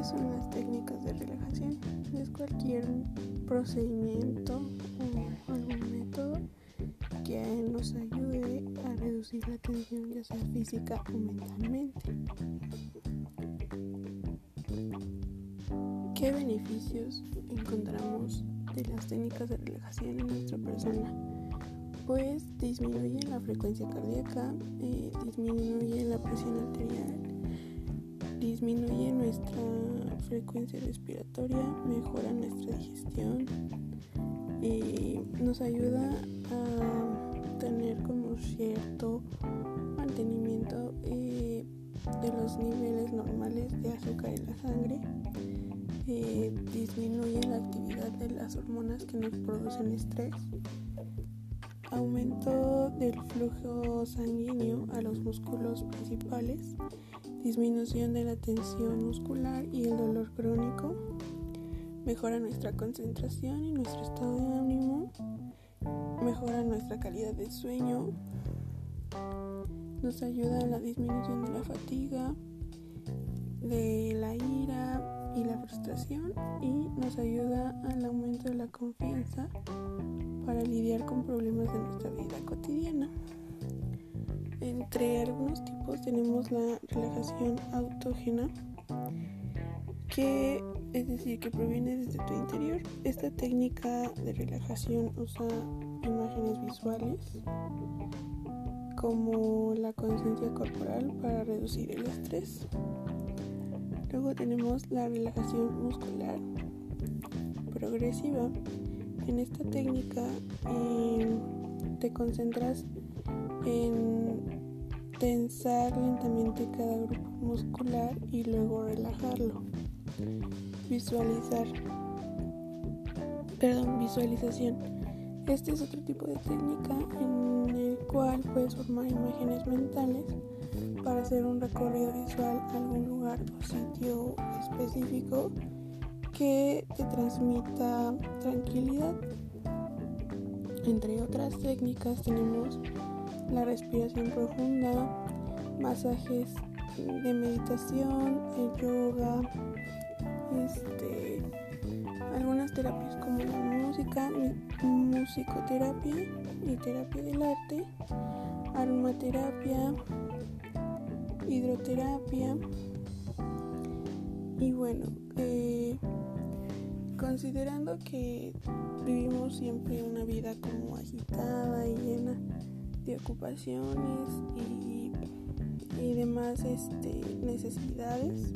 ¿Qué son las técnicas de relajación? Es cualquier procedimiento o algún método que nos ayude a reducir la tensión, ya sea física o mentalmente. ¿Qué beneficios encontramos de las técnicas de relajación en nuestra persona? Pues disminuye la frecuencia cardíaca, eh, disminuye la presión frecuencia respiratoria, mejora nuestra digestión, y nos ayuda a tener como cierto mantenimiento eh, de los niveles normales de azúcar en la sangre, eh, disminuye la actividad de las hormonas que nos producen estrés, aumento del flujo sanguíneo a los músculos principales, disminución de la tensión muscular y el dolor crónico, mejora nuestra concentración y nuestro estado de ánimo, mejora nuestra calidad de sueño, nos ayuda en la disminución de la fatiga, de la ira y la frustración y nos ayuda al aumento de la confianza para lidiar con problemas de nuestra vida cotidiana. Entre algunos tipos tenemos la relajación autógena, que es decir, que proviene desde tu interior. Esta técnica de relajación usa imágenes visuales como la conciencia corporal para reducir el estrés. Luego tenemos la relajación muscular progresiva. En esta técnica eh, te concentras en tensar lentamente cada grupo muscular y luego relajarlo. Visualizar. Perdón, visualización. Este es otro tipo de técnica en el cual puedes formar imágenes mentales para hacer un recorrido visual a algún lugar o sitio específico que te transmita tranquilidad. Entre otras técnicas tenemos la respiración profunda, masajes de meditación, el yoga, este, algunas terapias como la música, musicoterapia y terapia del arte, aromaterapia, hidroterapia. Y bueno, eh, considerando que vivimos siempre una vida como agitada y llena de ocupaciones y, y demás este, necesidades,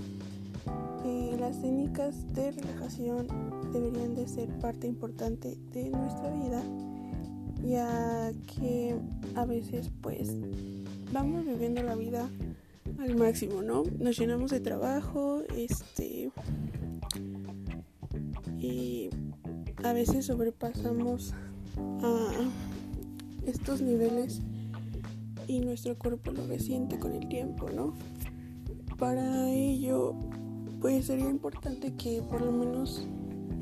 eh, las técnicas de relajación deberían de ser parte importante de nuestra vida ya que a veces pues vamos viviendo la vida al máximo, ¿no? Nos llenamos de trabajo, este y a veces sobrepasamos a estos niveles y nuestro cuerpo lo resiente con el tiempo, ¿no? Para ello pues sería importante que por lo menos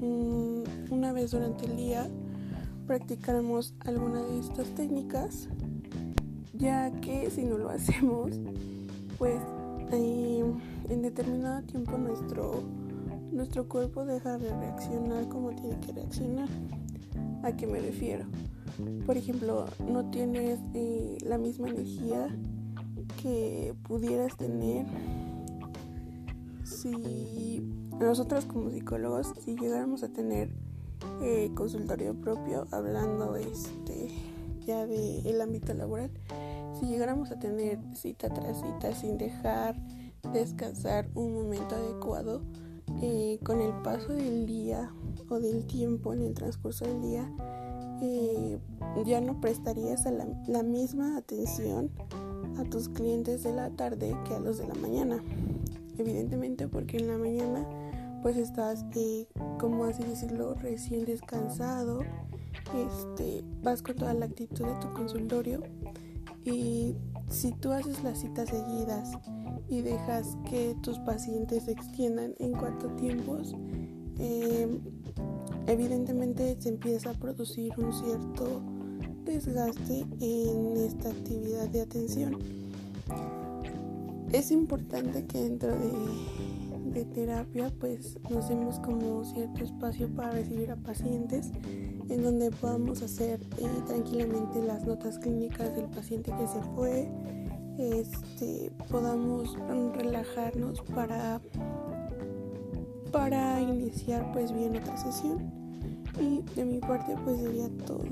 mm, una vez durante el día practicáramos alguna de estas técnicas, ya que si no lo hacemos, pues en determinado tiempo nuestro, nuestro cuerpo deja de reaccionar como tiene que reaccionar. ¿A qué me refiero? Por ejemplo, no tienes eh, la misma energía que pudieras tener si nosotros como psicólogos, si llegáramos a tener eh, consultorio propio, hablando este ya del el ámbito laboral, si llegáramos a tener cita tras cita sin dejar descansar un momento adecuado, eh, con el paso del día o del tiempo en el transcurso del día, eh, ya no prestarías la, misma atención a tus clientes de la tarde que a los de la mañana. Evidentemente porque en la mañana pues estás, eh, como así decirlo, recién descansado, este, vas con toda la actitud de tu consultorio y si tú haces las citas seguidas y dejas que tus pacientes se extiendan en cuatro tiempos, em, evidentemente se empieza a producir un cierto desgaste en esta actividad de atención. Es importante que dentro de terapia pues nos demos como cierto espacio para recibir a pacientes en donde podamos hacer eh, tranquilamente las notas clínicas del paciente que se fue, este, podamos relajarnos para, para iniciar pues bien otra sesión y de mi parte pues sería todo.